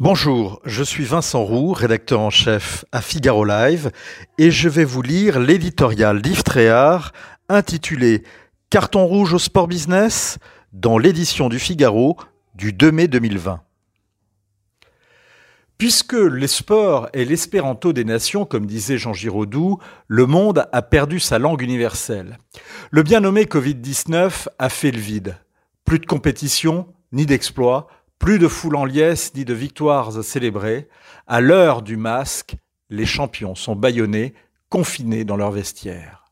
Bonjour, je suis Vincent Roux, rédacteur en chef à Figaro Live, et je vais vous lire l'éditorial d'Yves Tréhard intitulé Carton rouge au sport business dans l'édition du Figaro du 2 mai 2020. Puisque les sports est l'espéranto des nations, comme disait Jean Giraudoux, le monde a perdu sa langue universelle. Le bien nommé Covid-19 a fait le vide. Plus de compétition, ni d'exploits, plus de foule en liesse ni de victoires à célébrer. À l'heure du masque, les champions sont bâillonnés, confinés dans leurs vestiaires.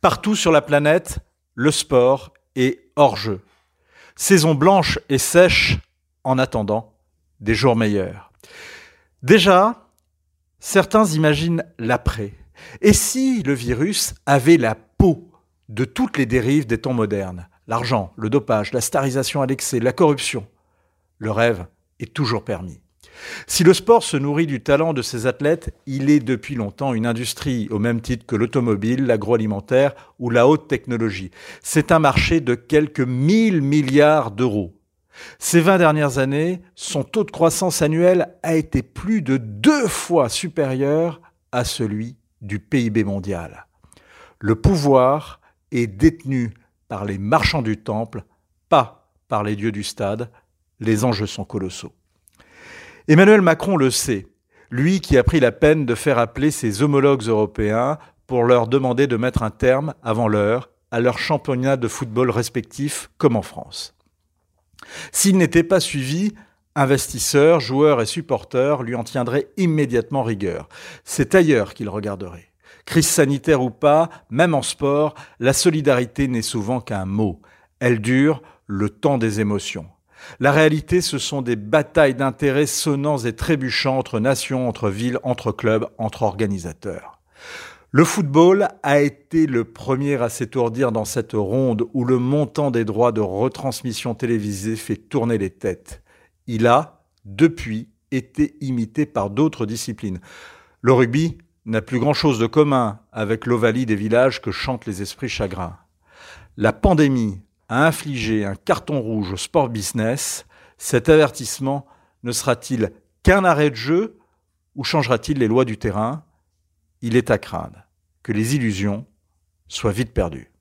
Partout sur la planète, le sport est hors jeu. Saison blanche et sèche en attendant des jours meilleurs. Déjà, certains imaginent l'après. Et si le virus avait la peau de toutes les dérives des temps modernes? L'argent, le dopage, la starisation à l'excès, la corruption le rêve est toujours permis. Si le sport se nourrit du talent de ses athlètes, il est depuis longtemps une industrie au même titre que l'automobile, l'agroalimentaire ou la haute technologie. C'est un marché de quelques 1000 milliards d'euros. Ces 20 dernières années, son taux de croissance annuel a été plus de deux fois supérieur à celui du PIB mondial. Le pouvoir est détenu par les marchands du temple, pas par les dieux du stade, les enjeux sont colossaux. Emmanuel Macron le sait, lui qui a pris la peine de faire appeler ses homologues européens pour leur demander de mettre un terme, avant l'heure, à leur championnat de football respectif, comme en France. S'il n'était pas suivi, investisseurs, joueurs et supporters lui en tiendraient immédiatement rigueur. C'est ailleurs qu'il regarderait. Crise sanitaire ou pas, même en sport, la solidarité n'est souvent qu'un mot. Elle dure le temps des émotions. La réalité, ce sont des batailles d'intérêts sonnants et trébuchants entre nations, entre villes, entre clubs, entre organisateurs. Le football a été le premier à s'étourdir dans cette ronde où le montant des droits de retransmission télévisée fait tourner les têtes. Il a, depuis, été imité par d'autres disciplines. Le rugby n'a plus grand-chose de commun avec l'ovalie des villages que chantent les esprits chagrins. La pandémie a infligé un carton rouge au sport business, cet avertissement ne sera-t-il qu'un arrêt de jeu ou changera-t-il les lois du terrain? Il est à craindre que les illusions soient vite perdues.